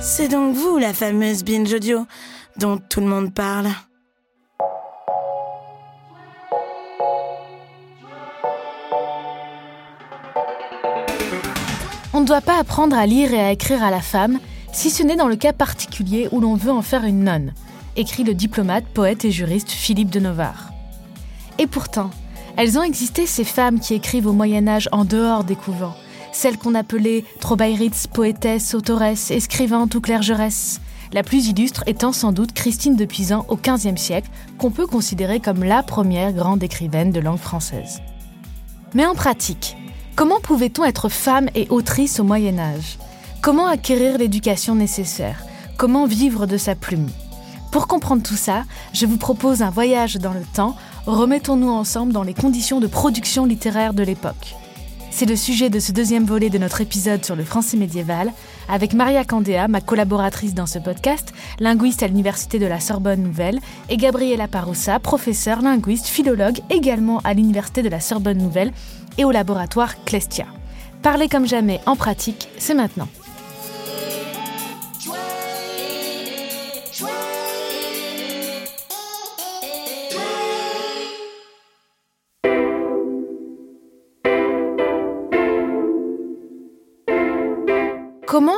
C'est donc vous la fameuse binge audio dont tout le monde parle. On ne doit pas apprendre à lire et à écrire à la femme, si ce n'est dans le cas particulier où l'on veut en faire une nonne, écrit le diplomate, poète et juriste Philippe de Novare. Et pourtant, elles ont existé ces femmes qui écrivent au Moyen Âge en dehors des couvents, celles qu'on appelait trobaïrites, poétesses, autoresses, écrivantes ou clergeresses. La plus illustre étant sans doute Christine de Pisan au XVe siècle, qu'on peut considérer comme la première grande écrivaine de langue française. Mais en pratique, comment pouvait-on être femme et autrice au Moyen Âge? Comment acquérir l'éducation nécessaire? Comment vivre de sa plume? Pour comprendre tout ça, je vous propose un voyage dans le temps. Remettons-nous ensemble dans les conditions de production littéraire de l'époque. C'est le sujet de ce deuxième volet de notre épisode sur le français médiéval, avec Maria Candéa, ma collaboratrice dans ce podcast, linguiste à l'Université de la Sorbonne Nouvelle, et Gabriela Paroussa, professeure, linguiste, philologue, également à l'Université de la Sorbonne Nouvelle et au laboratoire Clestia. Parler comme jamais en pratique, c'est maintenant.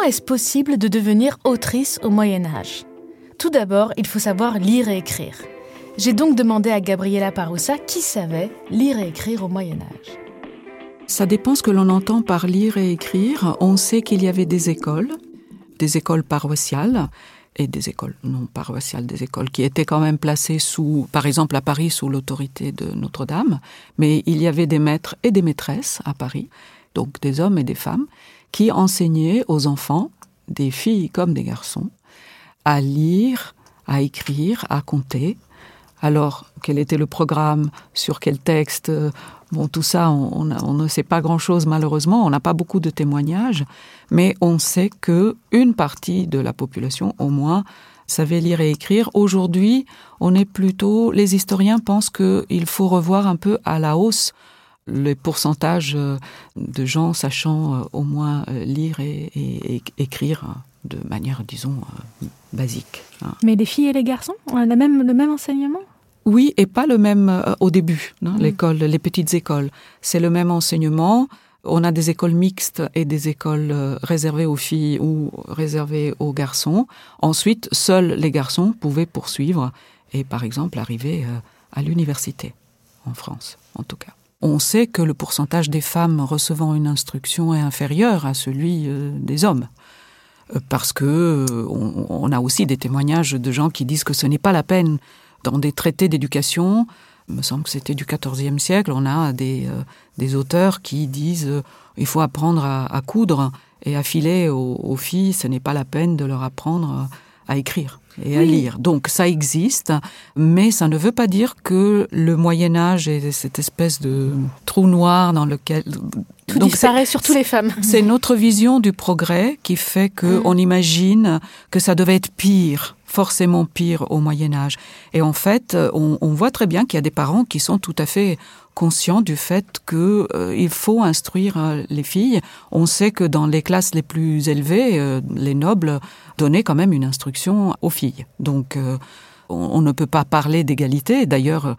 Est-ce possible de devenir autrice au Moyen Âge? Tout d'abord, il faut savoir lire et écrire. J'ai donc demandé à Gabriela Paroussa qui savait lire et écrire au Moyen Âge. Ça dépend ce que l'on entend par lire et écrire. On sait qu'il y avait des écoles, des écoles paroissiales et des écoles non paroissiales, des écoles qui étaient quand même placées sous, par exemple à Paris, sous l'autorité de Notre-Dame. Mais il y avait des maîtres et des maîtresses à Paris, donc des hommes et des femmes, qui enseignait aux enfants, des filles comme des garçons, à lire, à écrire, à compter. Alors, quel était le programme, sur quel texte Bon, tout ça, on, on ne sait pas grand-chose malheureusement, on n'a pas beaucoup de témoignages, mais on sait que une partie de la population, au moins, savait lire et écrire. Aujourd'hui, on est plutôt, les historiens pensent qu'il faut revoir un peu à la hausse le pourcentage euh, de gens sachant euh, au moins euh, lire et, et, et écrire de manière, disons, basique. hein. Mais les filles et les garçons ont la même, le même enseignement? Oui, et pas le même euh, au début, hein, l'école, les petites écoles. C'est le même enseignement. On a des écoles mixtes et des écoles euh, réservées aux filles ou réservées aux garçons. Ensuite, seuls les garçons pouvaient poursuivre et, par exemple, arriver euh, à l'université, en France, en tout cas. On sait que le pourcentage des femmes recevant une instruction est inférieur à celui euh, des hommes. Euh, Parce que euh, on, a aussi des témoignages de gens qui disent que ce n'est pas la peine dans des traités d'éducation. Il me semble que c'était du XIVe siècle. On a des, auteurs qui disent il faut apprendre à, coudre et à filer aux, filles. Ce n'est pas la peine de leur apprendre à écrire et à lire. Donc ça existe, mais ça ne veut pas dire que le Moyen Âge est cette espèce de trou noir dans lequel Tout Donc, disparaît, surtout les femmes. c'est notre vision du progrès qui fait que Mm. on imagine que ça devait être pire, forcément pire au Moyen Âge. Et en fait, euh, on, on voit très bien qu'il y a des parents qui sont tout à fait conscients du fait que euh, il faut instruire euh, les filles. On sait que dans les classes les plus élevées, euh, les nobles donnaient quand même une instruction aux filles. Donc, euh, on, on ne peut pas parler d'égalité. D'ailleurs,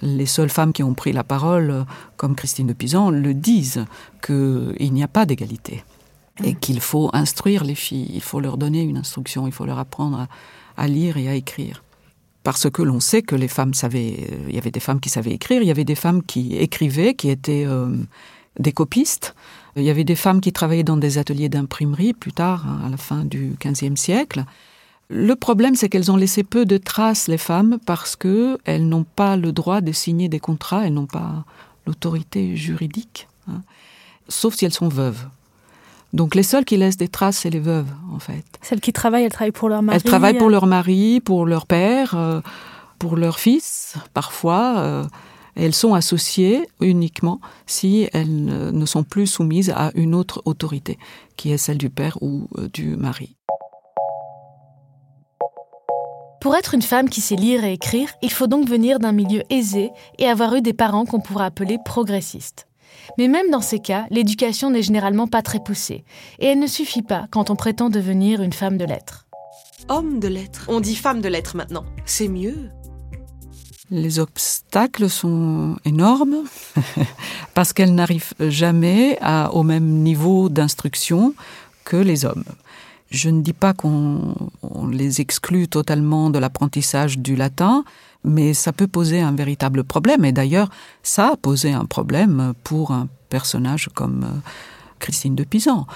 les seules femmes qui ont pris la parole, comme Christine de Pisan, le disent qu'il n'y a pas d'égalité et qu'il faut instruire les filles, il faut leur donner une instruction, il faut leur apprendre à, à lire et à écrire. Parce que l'on sait que les femmes savaient, euh, il y avait des femmes qui savaient écrire, il y avait des femmes qui écrivaient, qui étaient euh, des copistes, il y avait des femmes qui travaillaient dans des ateliers d'imprimerie plus tard, hein, à la fin du XVe siècle. Le problème, c'est qu'elles ont laissé peu de traces, les femmes, parce que elles n'ont pas le droit de signer des contrats, elles n'ont pas l'autorité juridique, hein, sauf si elles sont veuves. Donc les seules qui laissent des traces, c'est les veuves, en fait. Celles qui travaillent, elles travaillent pour leur mari. Elles travaillent pour leur mari, pour leur père, euh, pour leur fils, parfois. euh, et elles sont associées uniquement si elles euh, ne sont plus soumises à une autre autorité, qui est celle du père ou euh, du mari. Pour être une femme qui sait lire et écrire, il faut donc venir d'un milieu aisé et avoir eu des parents qu'on pourrait appeler progressistes. Mais même dans ces cas, l'éducation n'est généralement pas très poussée, et elle ne suffit pas quand on prétend devenir une femme de lettres. Homme de lettres. On dit femme de lettres maintenant. C'est mieux. Les obstacles sont énormes parce qu'elles n'arrivent jamais à, au même niveau d'instruction que les hommes. Je ne dis pas qu'on les exclut totalement de l'apprentissage du latin, mais ça peut poser un véritable problème. Et d'ailleurs, ça a posé un problème pour un personnage comme euh, Christine de Pisan,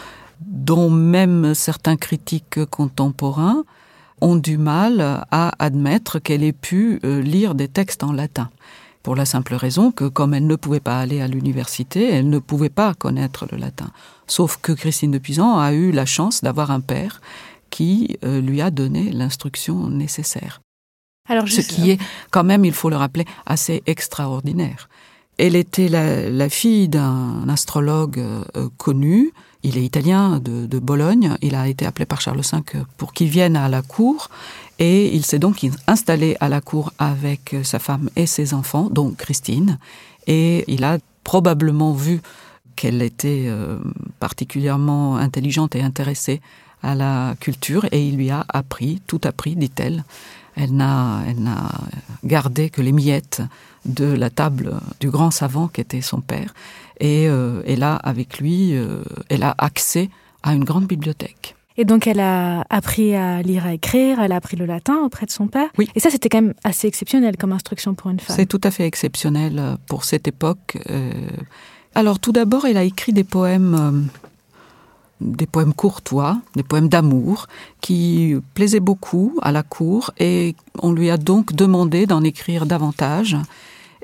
dont même certains critiques contemporains ont du mal à admettre qu'elle ait pu euh, lire des textes en latin. Pour la simple raison que, comme elle ne pouvait pas aller à l'université, elle ne pouvait pas connaître le latin. Sauf que Christine de Pisan a eu la chance d'avoir un père qui euh, lui a donné l'instruction nécessaire. Alors, Ce qui est, quand même, il faut le rappeler, assez extraordinaire. Elle était la, la fille d'un astrologue euh, connu. Il est italien de, de, Bologne. Il a été appelé par Charles V pour qu'il vienne à la cour. Et il s'est donc installé à la cour avec sa femme et ses enfants, dont Christine. Et il a probablement vu qu'elle était euh, particulièrement intelligente et intéressée à la culture. Et il lui a appris, tout appris, dit-elle. Elle n'a, elle n'a gardé que les miettes de la table du grand savant qui était son père. Et euh, elle a, avec lui, euh, elle a accès à une grande bibliothèque. Et donc elle a appris à lire, à écrire, elle a appris le latin auprès de son père. Oui. Et ça, c'était quand même assez exceptionnel comme instruction pour une femme. C'est tout à fait exceptionnel pour cette époque. Euh... Alors tout d'abord, elle a écrit des poèmes euh, des poèmes courtois, des poèmes d'amour, qui plaisaient beaucoup à la cour, et on lui a donc demandé d'en écrire davantage.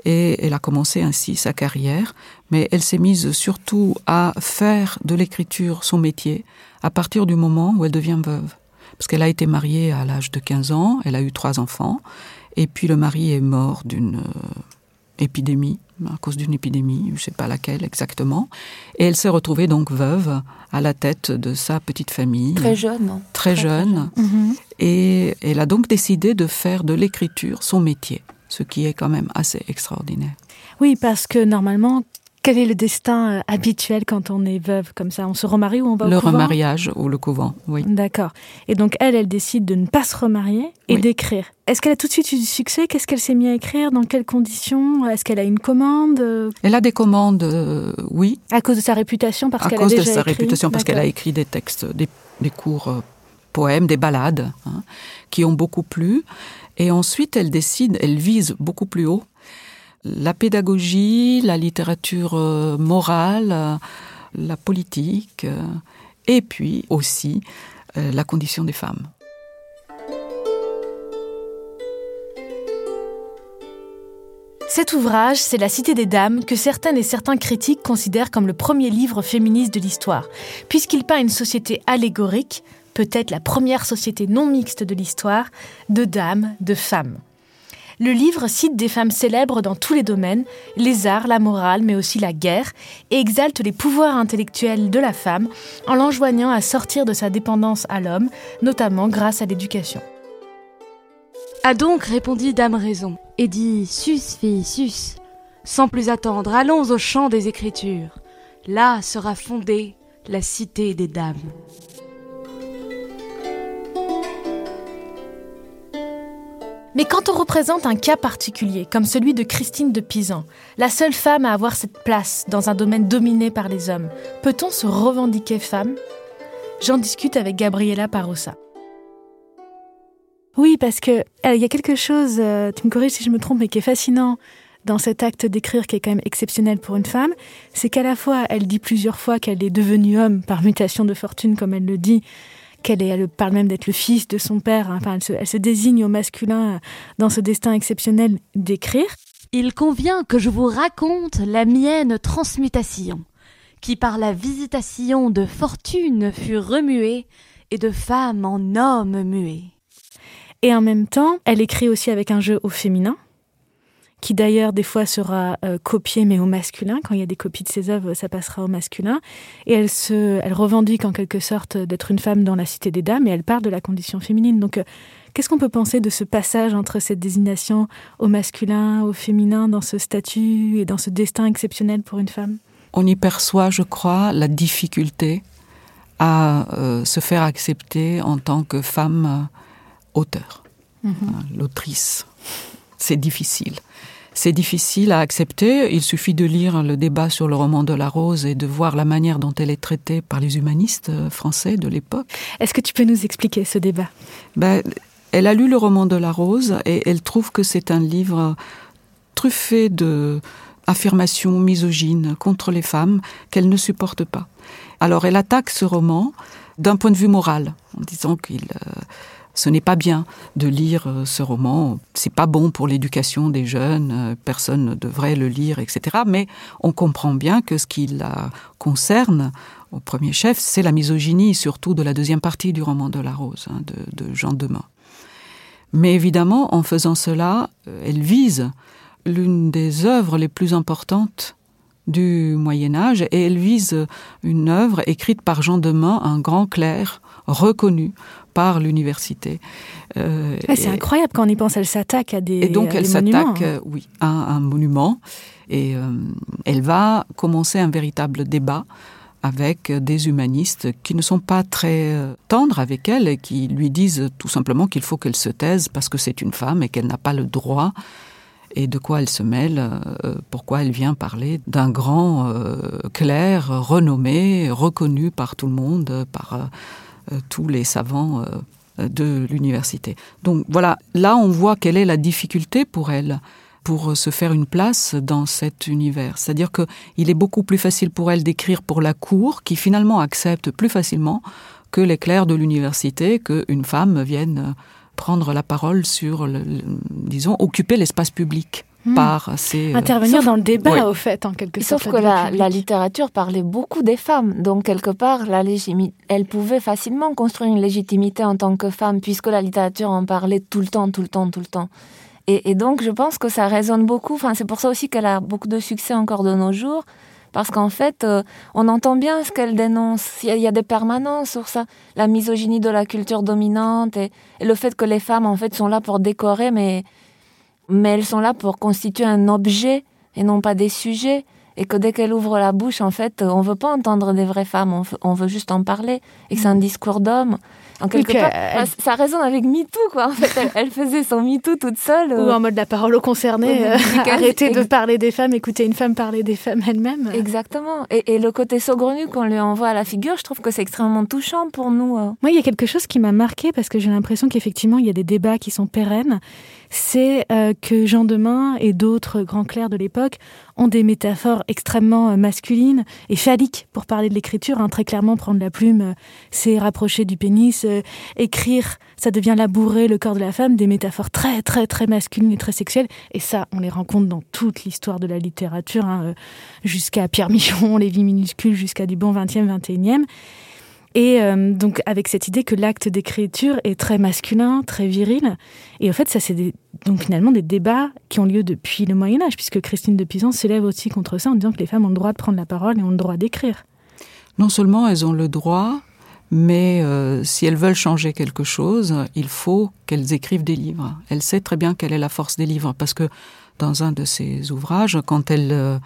Et elle a commencé ainsi sa carrière, mais elle s'est mise surtout à faire de l'écriture son métier à partir du moment où elle devient veuve. Parce qu'elle a été mariée à l'âge de 15 ans, elle a eu trois enfants, et puis le mari est mort d'une euh, épidémie, à cause d'une épidémie, je ne sais pas laquelle exactement. Et elle s'est retrouvée donc veuve à la tête de sa petite famille. Très jeune. hein. Très, très jeune. Très jeune. Mm -hmm. Et elle a donc décidé de faire de l'écriture son métier, ce qui est quand même assez extraordinaire. Oui, parce que normalement, quel est le destin euh, habituel quand on est veuve comme ça? On se remarie ou on va au Le couvent? remariage ou le couvent, oui. D'accord. Et donc elle, elle décide de ne pas se remarier et Oui. d'écrire. Est-ce qu'elle a tout de suite eu du succès? Qu'est-ce qu'elle s'est mise à écrire? Dans quelles conditions? Est-ce qu'elle a une commande? Elle a des commandes, euh, oui, À cause de sa réputation parce à qu'elle a cause de déjà sa écrit? réputation, parce qu'elle a écrit des textes, des, des courts euh, poèmes, des ballades, hein, qui ont beaucoup plu. Et ensuite, elle décide, elle vise beaucoup plus haut la pédagogie, la littérature euh, morale, euh, la politique, euh, et puis aussi la condition des femmes. Cet ouvrage, c'est La Cité des Dames, que certaines et certains critiques considèrent comme le premier livre féministe de l'histoire, puisqu'il peint une société allégorique, peut-être la première société non mixte de l'histoire, de dames, de femmes. Le livre cite des femmes célèbres dans tous les domaines, les arts, la morale, mais aussi la guerre, et exalte les pouvoirs intellectuels de la femme en l'enjoignant à sortir de sa dépendance à l'homme, notamment grâce à l'éducation. A donc, répondit Dame Raison, et dit Sus, fille, sus. Sans plus attendre, allons au champ des Écritures. Là sera fondée la cité des dames. Mais quand on représente un cas particulier, comme celui de Christine de Pisan, la seule femme à avoir cette place dans un domaine dominé par les hommes, peut-on se revendiquer femme? J'en discute avec Gabriela Parossa. Oui, parce que euh, il y a quelque chose, euh, tu me corriges si je me trompe, mais qui est fascinant dans cet acte d'écrire qui est quand même exceptionnel pour une femme, c'est qu'à la fois elle dit plusieurs fois qu'elle est devenue homme par mutation de fortune, comme elle le dit, qu'elle est, elle parle même d'être le fils de son père. hein. Enfin, elle se, elle se désigne au masculin euh, dans ce destin exceptionnel d'écrire. Il convient que je vous raconte la mienne transmutation, qui par la visitation de fortune fut remuée et de femme en homme muée. Et en même temps, elle écrit aussi avec un jeu au féminin, qui d'ailleurs des fois sera euh, copié mais au masculin. Quand il y a des copies de ses œuvres, ça passera au masculin. Et elle se, elle revendique en quelque sorte d'être une femme dans la cité des dames et elle parle de la condition féminine. Donc, euh, qu'est-ce qu'on peut penser de ce passage entre cette désignation au masculin, au féminin, dans ce statut et dans ce destin exceptionnel pour une femme? On y perçoit, je crois, la difficulté à euh, se faire accepter en tant que femme euh, auteur, Mhm. hein, l'autrice. C'est difficile. C'est difficile à accepter. Il suffit de lire le débat sur le roman de la Rose et de voir la manière dont elle est traitée par les humanistes euh, français de l'époque. Est-ce que tu peux nous expliquer ce débat? Ben, elle a lu le roman de la Rose et elle trouve que c'est un livre truffé de affirmations misogynes contre les femmes qu'elle ne supporte pas. Alors elle attaque ce roman d'un point de vue moral, en disant qu'il euh, ce n'est pas bien de lire euh, ce roman, c'est pas bon pour l'éducation des jeunes, euh, personne ne devrait le lire, etc. Mais on comprend bien que ce qui la concerne au premier chef, c'est la misogynie, surtout de la deuxième partie du roman de la Rose, hein, de, de Jean Demain. Mais évidemment, en faisant cela, euh, elle vise l'une des œuvres les plus importantes du Moyen Âge et elle vise une œuvre écrite par Jean Demain, un grand clerc reconnu par l'université. Euh, Ah, C'est incroyable quand on y pense, elle s'attaque à des, et donc elle s'attaque, euh, oui, à un monument et euh, elle va commencer un véritable débat avec des humanistes qui ne sont pas très tendres avec elle et qui lui disent tout simplement qu'il faut qu'elle se taise parce que c'est une femme et qu'elle n'a pas le droit et de quoi elle se mêle, euh, pourquoi elle vient parler d'un grand euh, clerc renommé, reconnu par tout le monde, par euh, tous les savants euh, de l'université. Donc voilà, là on voit quelle est la difficulté pour elle pour se faire une place dans cet univers. C'est-à-dire que il est beaucoup plus facile pour elle d'écrire pour la cour, qui finalement accepte plus facilement que les clercs de l'université qu'une femme vienne prendre la parole sur, le- disons, occuper l'espace public Hmm. par ses... euh, Intervenir Sauf- dans le débat, Oui. au fait, en quelque sorte. Sauf que la, la littérature parlait beaucoup des femmes, donc quelque part, la légimi- elle pouvait facilement construire une légitimité en tant que femme, puisque la littérature en parlait tout le temps, tout le temps, tout le temps. Et, et donc, je pense que ça résonne beaucoup. Enfin, c'est pour ça aussi qu'elle a beaucoup de succès encore de nos jours, parce qu'en fait, euh, on entend bien ce qu'elle dénonce. Il y, a, il y a des permanences sur ça, la misogynie de la culture dominante et, et le fait que les femmes, en fait, sont là pour décorer, mais mais elles sont là pour constituer un objet et non pas des sujets. Et que dès qu'elles ouvrent la bouche, en fait, on veut pas entendre des vraies femmes, on veut, on veut juste en parler. Et que c'est un discours d'homme. En quelque que part, elle- ça résonne avec MeToo, quoi. En fait, elle, elle faisait son MeToo toute seule. Ou euh, en mode la parole aux concernés, euh, arrêter de parler des femmes, écouter une femme parler des femmes elles-mêmes. Exactement. Et, et le côté saugrenu qu'on lui envoie à la figure, je trouve que c'est extrêmement touchant pour nous. euh. Moi, il y a quelque chose qui m'a marqué parce que j'ai l'impression qu'effectivement, il y a des débats qui sont pérennes. C'est euh, que Jean Demain et d'autres grands clercs de l'époque ont des métaphores extrêmement euh, masculines et phalliques pour parler de l'écriture. hein. Très clairement, prendre la plume, euh, c'est rapprocher du pénis. euh, écrire, ça devient labourer le corps de la femme. Des métaphores très, très, très masculines et très sexuelles. Et ça, on les rencontre dans toute l'histoire de la littérature, hein, euh, jusqu'à Pierre Michon, Les vies minuscules, jusqu'à du bon 20e, 21e. Et euh, donc avec cette idée que l'acte d'écriture est très masculin, très viril. Et en fait, ça c'est donc finalement des débats qui ont lieu depuis le Moyen Âge, puisque Christine de Pizan s'élève aussi contre ça en disant que les femmes ont le droit de prendre la parole et ont le droit d'écrire. Non seulement elles ont le droit, mais euh, si elles veulent changer quelque chose, il faut qu'elles écrivent des livres. Elle sait très bien quelle est la force des livres, parce que dans un de ses ouvrages, quand elle euh,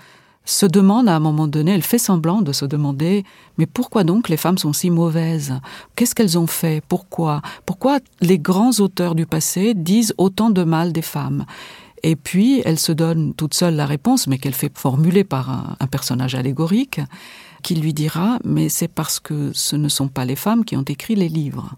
se demande à un moment donné, elle fait semblant de se demander, mais pourquoi donc les femmes sont si mauvaises? Qu'est-ce qu'elles ont fait? Pourquoi? Pourquoi les grands auteurs du passé disent autant de mal des femmes? Et puis, elle se donne toute seule la réponse, mais qu'elle fait formuler par un, un personnage allégorique, qui lui dira, mais c'est parce que ce ne sont pas les femmes qui ont écrit les livres.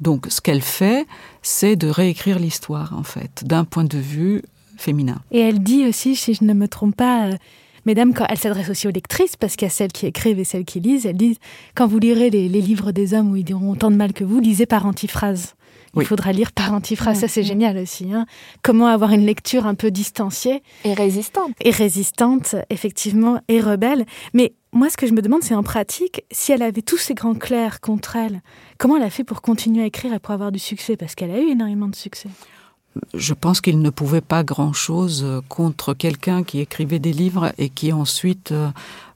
Donc, ce qu'elle fait, c'est de réécrire l'histoire, en fait, d'un point de vue féminin. Et elle dit aussi, si je ne me trompe pas, euh, mesdames, quand elle s'adresse aussi aux lectrices, parce qu'il y a celles qui écrivent et celles qui lisent, elle dit, quand vous lirez les, les livres des hommes où ils diront autant de mal que vous, lisez par antiphrase. Il Oui. faudra lire par antiphrase, ça c'est génial aussi. hein. Comment avoir une lecture un peu distanciée Et résistante. et résistante, effectivement, et rebelle. Mais moi, ce que je me demande, c'est en pratique, si elle avait tous ces grands clercs contre elle, comment elle a fait pour continuer à écrire et pour avoir du succès? Parce qu'elle a eu énormément de succès. Je pense qu'il ne pouvait pas grand-chose euh, contre quelqu'un qui écrivait des livres et qui ensuite, euh,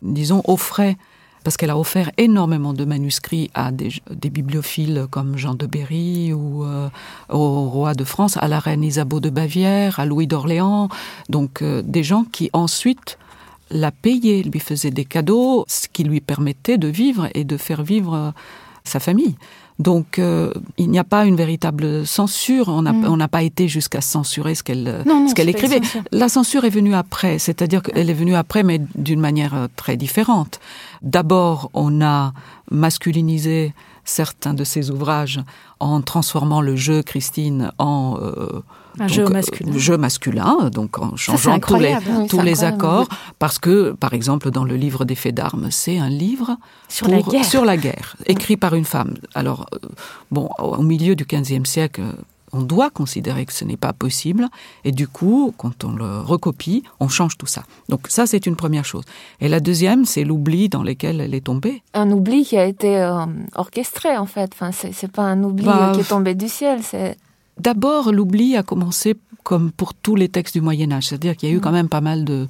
disons, offrait, parce qu'elle a offert énormément de manuscrits à des, bibliophiles comme Jean de Berry ou euh, au roi de France, à la reine Isabeau de Bavière, à Louis d'Orléans, donc des gens qui ensuite la payait, lui faisait des cadeaux, ce qui lui permettait de vivre et de faire vivre sa famille. Donc, euh, il n'y a pas une véritable censure. On n'a Mm. pas été jusqu'à censurer ce qu'elle ce qu'elle écrivait. La censure est venue après, c'est-à-dire qu'elle est venue après, mais d'une manière euh, très différente. D'abord, on a masculinisé certains de ses ouvrages en transformant le jeu Christine en euh, Un donc, jeu euh, masculin. jeu masculin, donc en Ça, changeant tous les. Oui, tous accords, parce que, par exemple, dans le livre des faits d'armes, c'est un livre Sur la guerre. sur la guerre, écrit par une femme. Alors, euh, bon, au milieu du XVe siècle, on doit considérer que ce n'est pas possible, et du coup, quand on le recopie, on change tout ça. Donc ça, c'est une première chose. Et la deuxième, c'est l'oubli dans lequel elle est tombée. Un oubli qui a été euh, orchestré, en fait. Enfin, c'est pas un oubli Bah, euh, qui est tombé du ciel. C'est D'abord, l'oubli a commencé comme pour tous les textes du Moyen Âge, c'est-à-dire qu'il y a eu quand même pas mal de-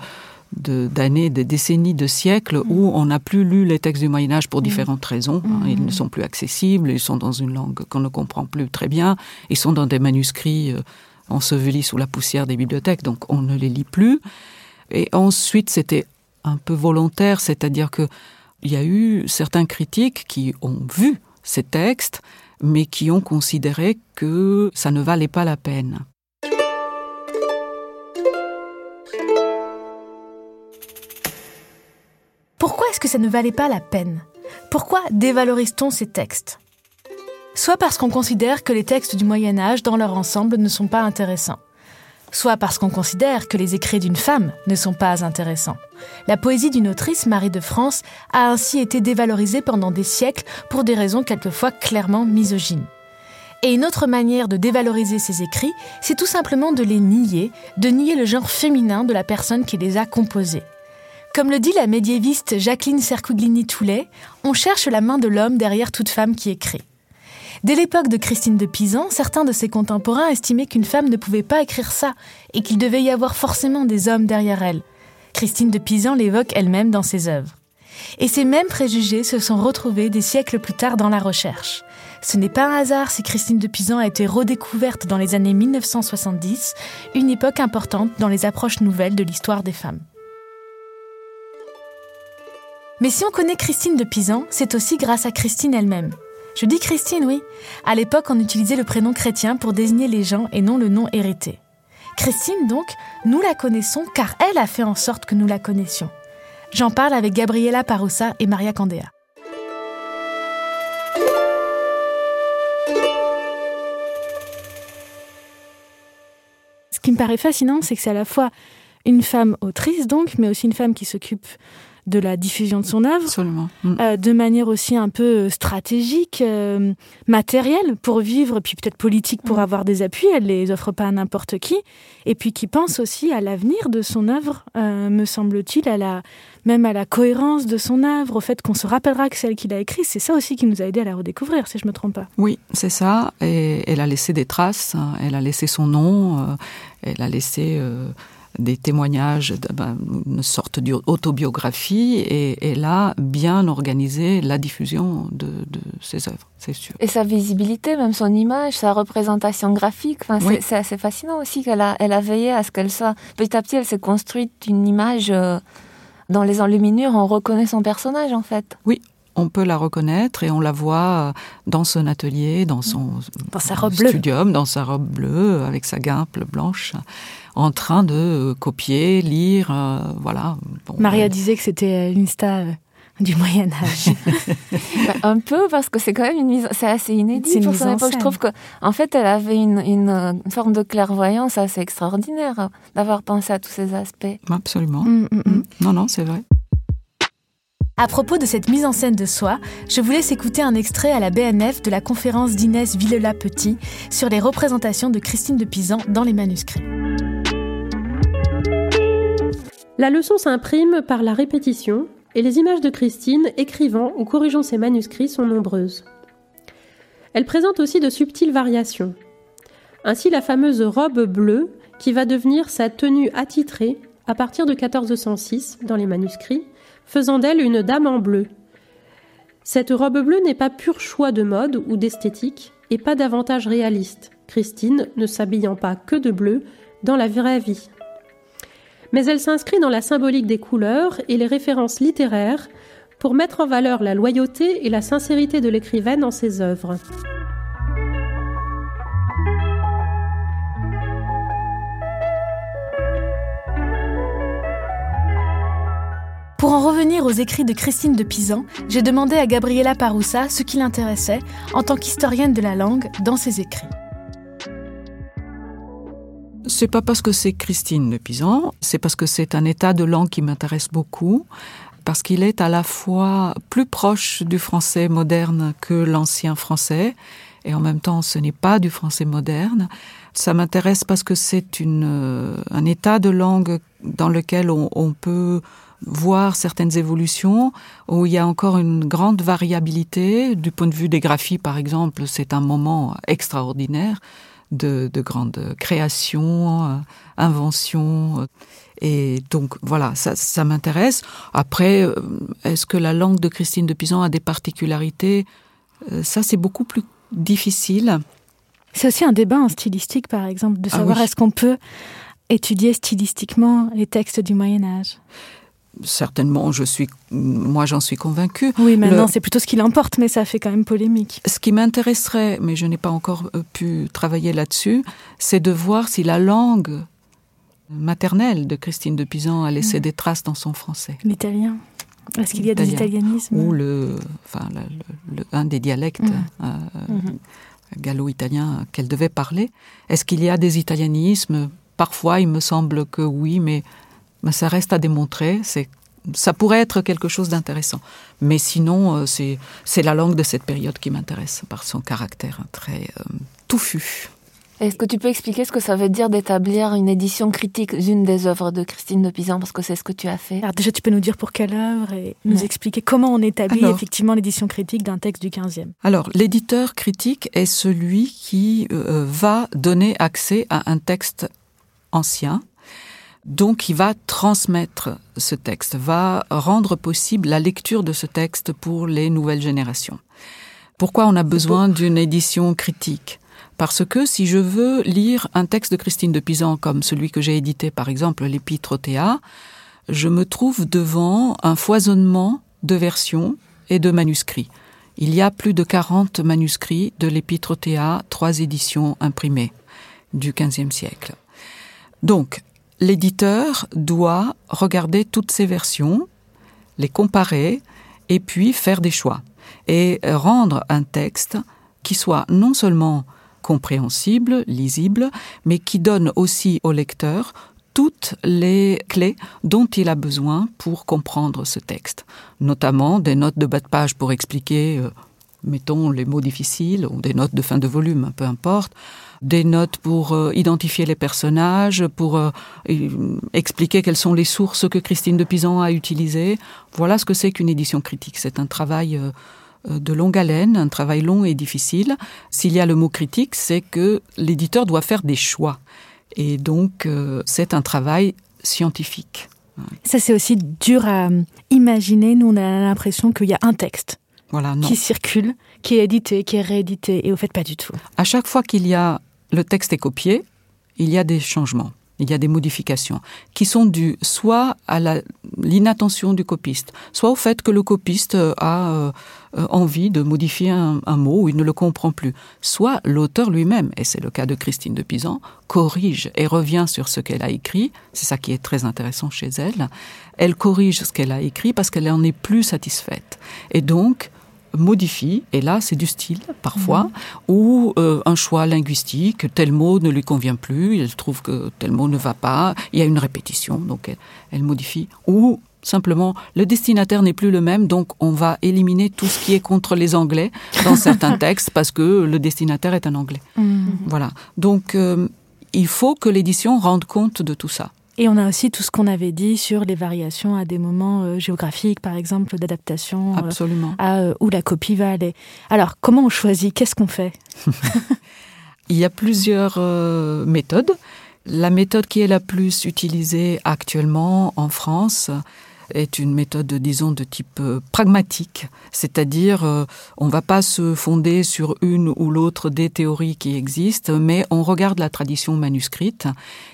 d'années, de, décennies, de siècles où on n'a plus lu les textes du Moyen Âge pour différentes raisons. hein. Ils ne sont plus accessibles, ils sont dans une langue qu'on ne comprend plus très bien, ils sont dans des manuscrits euh, ensevelis sous la poussière des bibliothèques, donc on ne les lit plus. Et ensuite, c'était un peu volontaire, c'est-à-dire que il y a eu certains critiques qui ont vu ces textes, mais qui ont considéré que ça ne valait pas la peine. Que ça ne valait pas la peine Pourquoi dévalorise-t-on ces textes? Soit parce qu'on considère que les textes du Moyen Âge, dans leur ensemble, ne sont pas intéressants. Soit parce qu'on considère que les écrits d'une femme ne sont pas intéressants. La poésie d'une autrice, Marie de France, a ainsi été dévalorisée pendant des siècles pour des raisons quelquefois clairement misogynes. Et une autre manière de dévaloriser ces écrits, c'est tout simplement de les nier, de nier le genre féminin de la personne qui les a composés. Comme le dit la médiéviste Jacqueline Sercuglini-Toulet, on cherche la main de l'homme derrière toute femme qui écrit. Dès l'époque de Christine de Pisan, certains de ses contemporains estimaient qu'une femme ne pouvait pas écrire ça et qu'il devait y avoir forcément des hommes derrière elle. Christine de Pisan l'évoque elle-même dans ses œuvres. Et ces mêmes préjugés se sont retrouvés des siècles plus tard dans la recherche. Ce n'est pas un hasard si Christine de Pisan a été redécouverte dans les années 1970, une époque importante dans les approches nouvelles de l'histoire des femmes. Mais si on connaît Christine de Pisan, c'est aussi grâce à Christine elle-même. Je dis Christine, oui. À l'époque, on utilisait le prénom chrétien pour désigner les gens et non le nom hérité. Christine, donc, nous la connaissons car elle a fait en sorte que nous la connaissions. J'en parle avec Gabriela Parossa et Maria Candea. Ce qui me paraît fascinant, c'est que c'est à la fois une femme autrice, donc, mais aussi une femme qui s'occupe de la diffusion de son œuvre. Mm. euh, de manière aussi un peu euh, stratégique, euh, matérielle pour vivre, puis peut-être politique pour avoir des appuis. Elle les offre pas à n'importe qui, et puis qui pense aussi à l'avenir de son œuvre, euh, me semble-t-il, à la même à la cohérence de son œuvre, au fait qu'on se rappellera que celle qu'il a écrite. C'est ça aussi qui nous a aidé à la redécouvrir, si je me trompe pas. Oui, c'est ça. Et elle a laissé des traces, hein. elle a laissé son nom, elle a laissé des témoignages, ben, une sorte d'autobiographie, et elle a bien organisé la diffusion de, de ses œuvres, c'est sûr. Et sa visibilité, même son image, sa représentation graphique, enfin, Oui. c'est- c'est assez fascinant aussi qu'elle a, elle a veillé à ce qu'elle soit. Petit à petit, elle s'est construite une image. euh, dans les enluminures, on reconnaît son personnage en fait. On peut la reconnaître et on la voit euh, dans son atelier, dans son Dans sa robe bleue. studium, dans sa robe bleue, avec sa guimpe blanche, en train de euh, copier, lire, euh, voilà. Bon, Maria euh, disait que c'était l'Insta euh, du Moyen Âge. Bah, un peu parce que c'est quand même une mise, c'est assez C'est inédit une pour mise son en époque. Je trouve que, en fait, elle avait une, une, une forme de clairvoyance assez extraordinaire euh, d'avoir pensé à tous ces aspects. Absolument. Mm, mm. Mm. Non, non, c'est vrai. À propos de cette mise en scène de soi, je vous laisse écouter un extrait à la BNF de la conférence d'Inès Villela-Petit sur les représentations de Christine de Pisan dans les manuscrits. La leçon s'imprime par la répétition et les images de Christine écrivant ou corrigeant ses manuscrits sont nombreuses. Elle présente aussi de subtiles variations. Ainsi la fameuse robe bleue qui va devenir sa tenue attitrée à partir de 1406 dans les manuscrits, faisant d'elle une dame en bleu. Cette robe bleue n'est pas pur choix de mode ou d'esthétique et pas davantage réaliste, Christine ne s'habillant pas que de bleu dans la vraie vie. Mais elle s'inscrit dans la symbolique des couleurs et les références littéraires pour mettre en valeur la loyauté et la sincérité de l'écrivaine dans ses œuvres. Pour en revenir aux écrits de Christine de Pisan, j'ai demandé à Gabriela Paroussa ce qui l'intéressait en tant qu'historienne de la langue dans ses écrits. C'est pas parce que c'est Christine de Pisan, c'est parce que c'est un état de langue qui m'intéresse beaucoup, parce qu'il est à la fois plus proche du français moderne que l'ancien français, et en même temps ce n'est pas du français moderne. Ça m'intéresse parce que c'est une, euh, un état de langue dans lequel on, on peut voir certaines évolutions où il y a encore une grande variabilité. Du point de vue des graphies, par exemple, c'est un moment extraordinaire de, de grande création, euh, invention. Et donc voilà, ça, ça m'intéresse. Après, euh, est-ce que la langue de Christine de Pisan a des particularités? Euh, Ça, c'est beaucoup plus difficile. C'est aussi un débat en stylistique, par exemple, de Ah savoir oui. est-ce qu'on peut étudier stylistiquement les textes du Moyen Âge? Certainement, je suis, moi, j'en suis convaincue. Oui, maintenant, Le- c'est plutôt ce qui l'emporte, mais ça fait quand même polémique. Ce qui m'intéresserait, mais je n'ai pas encore euh, pu travailler là-dessus, c'est de voir si la langue maternelle de Christine de Pisan a laissé des traces dans son français. L'italien. Est-ce qu'il y a des italianismes Ou le, enfin, le- le- le- un des dialectes euh, Mhm. gallo-italien qu'elle devait parler. Est-ce qu'il y a des italianismes? Parfois, il me semble que oui, mais, mais ça reste à démontrer. C'est ça pourrait être quelque chose d'intéressant. Mais sinon, euh, c'est c'est la langue de cette période qui m'intéresse par son caractère très euh, touffu. Est-ce que tu peux expliquer ce que ça veut dire d'établir une édition critique d'une des œuvres de Christine de Pisan Parce que c'est ce que tu as fait? Alors déjà, tu peux nous dire pour quelle œuvre et nous Ouais. expliquer comment on établit Alors. effectivement l'édition critique d'un texte du 15e. Alors, l'éditeur critique est celui qui euh, va donner accès à un texte ancien, donc il va transmettre ce texte, va rendre possible la lecture de ce texte pour les nouvelles générations. Pourquoi on a besoin d'une édition critique? Parce que si je veux lire un texte de Christine de Pisan comme celui que j'ai édité, par exemple l'Épître au Théa, je me trouve devant un foisonnement de versions et de manuscrits. Il y a plus de 40 manuscrits de l'Épître au Théa, trois éditions imprimées du XVe siècle. Donc, l'éditeur doit regarder toutes ces versions, les comparer et puis faire des choix et rendre un texte qui soit non seulement compréhensible, lisible, mais qui donne aussi au lecteur toutes les clés dont il a besoin pour comprendre ce texte, notamment des notes de bas de page pour expliquer, euh, mettons, les mots difficiles, ou des notes de fin de volume, peu importe, des notes pour euh, identifier les personnages, pour euh, euh, expliquer quelles sont les sources que Christine de Pisan a utilisées. Voilà ce que c'est qu'une édition critique. C'est un travail de longue haleine, un travail long et difficile. S'il y a le mot critique, c'est que l'éditeur doit faire des choix. Et donc, c'est un travail scientifique. Ça, c'est aussi dur à imaginer. Nous, on a l'impression qu'il y a un texte Voilà, non. qui circule, qui est édité, qui est réédité, et au fait, pas du tout. À chaque fois qu'il y a le texte est copié, il y a des changements, il y a des modifications qui sont dues soit à l'inattention du copiste, soit au fait que le copiste euh, a euh, euh, envie de modifier un, un mot ou il ne le comprend plus, soit l'auteur lui-même, et c'est le cas de Christine de Pisan, corrige et revient sur ce qu'elle a écrit. C'est ça qui est très intéressant chez elle. Elle corrige ce qu'elle a écrit parce qu'elle en est plus satisfaite. Et donc, modifie, et là c'est du style parfois, ou euh, un choix linguistique, tel mot ne lui convient plus, elle trouve que tel mot ne va pas, il y a une répétition, donc elle, elle modifie, ou simplement le destinataire n'est plus le même, donc on va éliminer tout ce qui est contre les Anglais dans certains textes parce que le destinataire est un Anglais. Voilà, donc euh, il faut que l'édition rende compte de tout ça. Et on a aussi tout ce qu'on avait dit sur les variations à des moments euh, géographiques, par exemple, d'adaptation, euh, Absolument. à euh, où la copie va aller. Alors, comment on choisit? Qu'est-ce qu'on fait? Il y a plusieurs méthodes. La méthode qui est la plus utilisée actuellement en France, est une méthode, disons, de type euh, pragmatique, c'est-à-dire euh, on ne va pas se fonder sur une ou l'autre des théories qui existent, mais on regarde la tradition manuscrite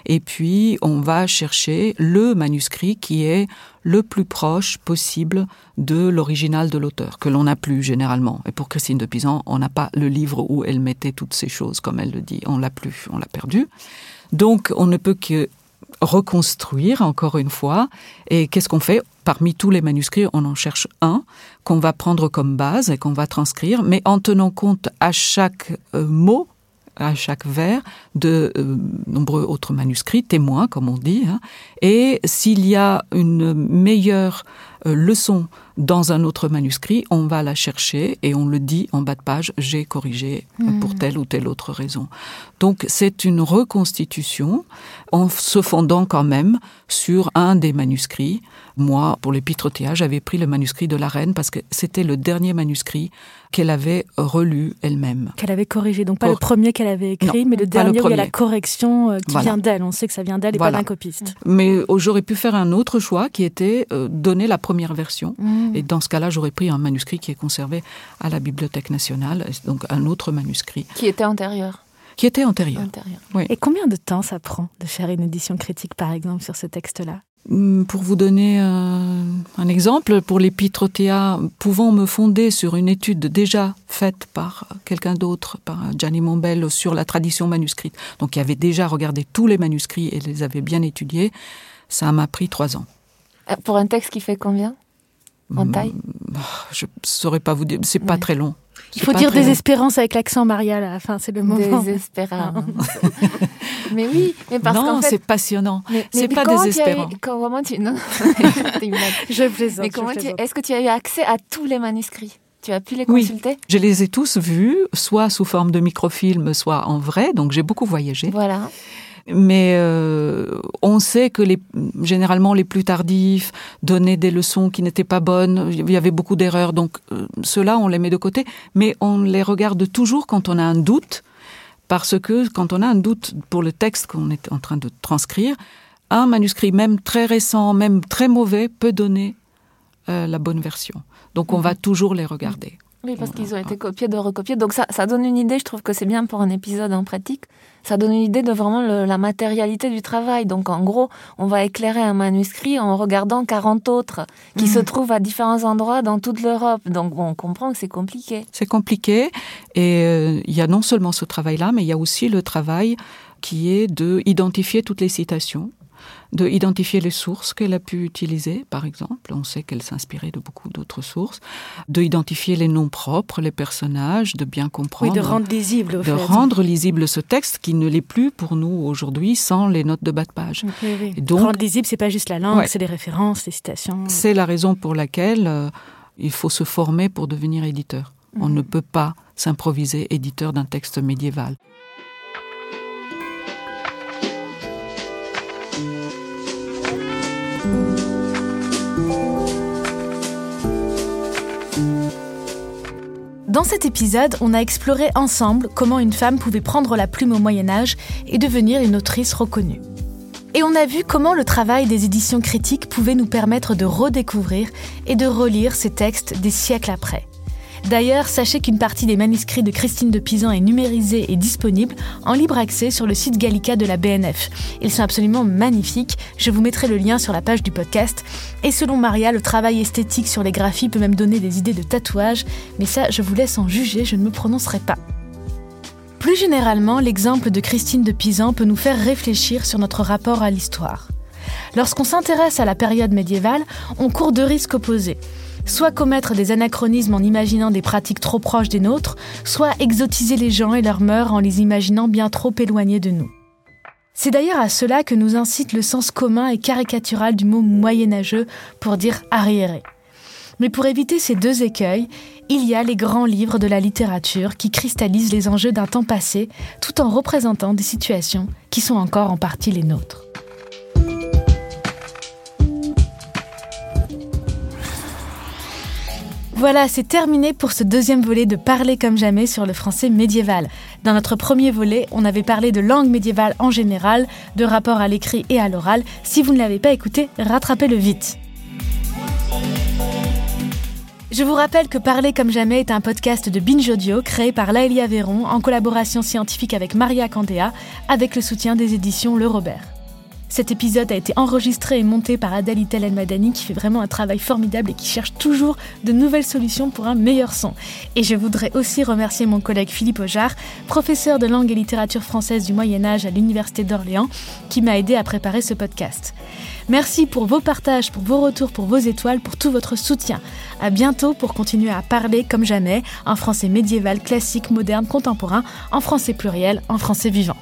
et puis on va chercher le manuscrit qui est le plus proche possible de l'original de l'auteur, que l'on n'a plus généralement. Et pour Christine de Pisan, on n'a pas le livre où elle mettait toutes ces choses, comme elle le dit. On l'a plus, on l'a perdu. Donc, on ne peut que reconstruire encore une fois. Et qu'est-ce qu'on fait? Parmi tous les manuscrits, on en cherche un qu'on va prendre comme base et qu'on va transcrire, mais en tenant compte à chaque euh, mot à chaque vers de euh, nombreux autres manuscrits, témoins comme on dit, hein. et s'il y a une meilleure euh, leçon dans un autre manuscrit, on va la chercher et on le dit en bas de page, j'ai corrigé hmm. pour telle ou telle autre raison. Donc c'est une reconstitution en se fondant quand même sur un des manuscrits. Moi, pour l'épître j'avais pris le manuscrit de la reine parce que c'était le dernier manuscrit qu'elle avait relu elle-même. Qu'elle avait corrigé, donc pas le premier qu'elle avait écrit, mais le dernier où il y a la correction euh, qui vient d'elle. On sait que ça vient d'elle et pas d'un copiste. Mais j'aurais pu faire un autre choix qui était euh, donner la première version. Hmm. Et dans ce cas-là, j'aurais pris un manuscrit qui est conservé à la Bibliothèque nationale, donc un autre manuscrit. Qui était antérieur qui était antérieur. Oui. Et combien de temps ça prend de faire une édition critique, par exemple, sur ce texte-là? Pour vous donner un, exemple, pour l'épître Théa, pouvant me fonder sur une étude déjà faite par quelqu'un d'autre, par Gianni Mombel, sur la tradition manuscrite, donc qui avait déjà regardé tous les manuscrits et les avait bien étudiés, ça m'a pris trois ans. Euh, pour un texte qui fait combien? En hmm, taille? Je ne saurais pas vous dire, c'est pas très long. Il faut dire désespérance avec l'accent Maria à la fin, c'est le moment. Désespérance. mais oui, mais parce non, fait... c'est passionnant. C'est pas désespérant. comment tu non Je plaisante. Mais comment Est-ce que tu as eu accès à tous les manuscrits? Tu as pu les consulter? Oui, je les ai tous vus, soit sous forme de microfilm, soit en vrai. Donc j'ai beaucoup voyagé. Voilà mais euh, on sait que les, généralement les plus tardifs donnaient des leçons qui n'étaient pas bonnes, il y avait beaucoup d'erreurs, donc euh, ceux-là on les met de côté, mais on les regarde toujours quand on a un doute, parce que quand on a un doute pour le texte qu'on est en train de transcrire, un manuscrit même très récent, même très mauvais, peut donner euh, la bonne version. Donc on va mhm. toujours les regarder. Oui, parce qu'ils ont été copiés de recopiés. Donc ça, ça donne une idée, je trouve que c'est bien pour un épisode en pratique. Ça donne une idée de vraiment la matérialité du travail. Donc en gros, on va éclairer un manuscrit en regardant 40 autres qui mhm. se trouvent à différents endroits dans toute l'Europe. Donc bon, on comprend que c'est compliqué. C'est compliqué. Et euh, il y a non seulement ce travail-là, mais il y a aussi le travail qui est de identifier toutes les citations de identifier les sources qu'elle a pu utiliser, par exemple. On sait qu'elle s'inspirait de beaucoup d'autres sources. De identifier les noms propres, les personnages, de bien comprendre. Oui, de rendre lisible. Au de rendre lisible ce texte qui ne l'est plus pour nous aujourd'hui sans les notes de bas de page. Oui, donc, rendre lisible, c'est pas juste la langue, c'est les références, les citations. C'est la raison pour laquelle euh, il faut se former pour devenir éditeur. On mhm. ne peut pas s'improviser éditeur d'un texte médiéval. Dans cet épisode, on a exploré ensemble comment une femme pouvait prendre la plume au Moyen Âge et devenir une autrice reconnue. Et on a vu comment le travail des éditions critiques pouvait nous permettre de redécouvrir et de relire ces textes des siècles après. D'ailleurs, sachez qu'une partie des manuscrits de Christine de Pisan est numérisée et disponible en libre accès sur le site Gallica de la BNF. Ils sont absolument magnifiques, je vous mettrai le lien sur la page du podcast. Et selon Maria, le travail esthétique sur les graphies peut même donner des idées de tatouage, mais ça, je vous laisse en juger, je ne me prononcerai pas. Plus généralement, l'exemple de Christine de Pisan peut nous faire réfléchir sur notre rapport à l'histoire. Lorsqu'on s'intéresse à la période médiévale, on court deux risques opposés soit commettre des anachronismes en imaginant des pratiques trop proches des nôtres, soit exotiser les gens et leurs mœurs en les imaginant bien trop éloignés de nous. C'est d'ailleurs à cela que nous incite le sens commun et caricatural du mot moyenâgeux pour dire arriéré. Mais pour éviter ces deux écueils, il y a les grands livres de la littérature qui cristallisent les enjeux d'un temps passé tout en représentant des situations qui sont encore en partie les nôtres. Voilà, c'est terminé pour ce deuxième volet de Parler comme jamais sur le français médiéval. Dans notre premier volet, on avait parlé de langue médiévale en général, de rapport à l'écrit et à l'oral. Si vous ne l'avez pas écouté, rattrapez-le vite. Je vous rappelle que Parler comme jamais est un podcast de Binge Audio créé par Laëlia Véron en collaboration scientifique avec Maria Candéa avec le soutien des éditions Le Robert. Cet épisode a été enregistré et monté par Adèle Itel El Madani qui fait vraiment un travail formidable et qui cherche toujours de nouvelles solutions pour un meilleur son. Et je voudrais aussi remercier mon collègue Philippe Ojard, professeur de langue et littérature française du Moyen Âge à l'Université d'Orléans, qui m'a aidé à préparer ce podcast. Merci pour vos partages, pour vos retours, pour vos étoiles, pour tout votre soutien. À bientôt pour continuer à parler comme jamais en français médiéval, classique, moderne, contemporain, en français pluriel, en français vivant.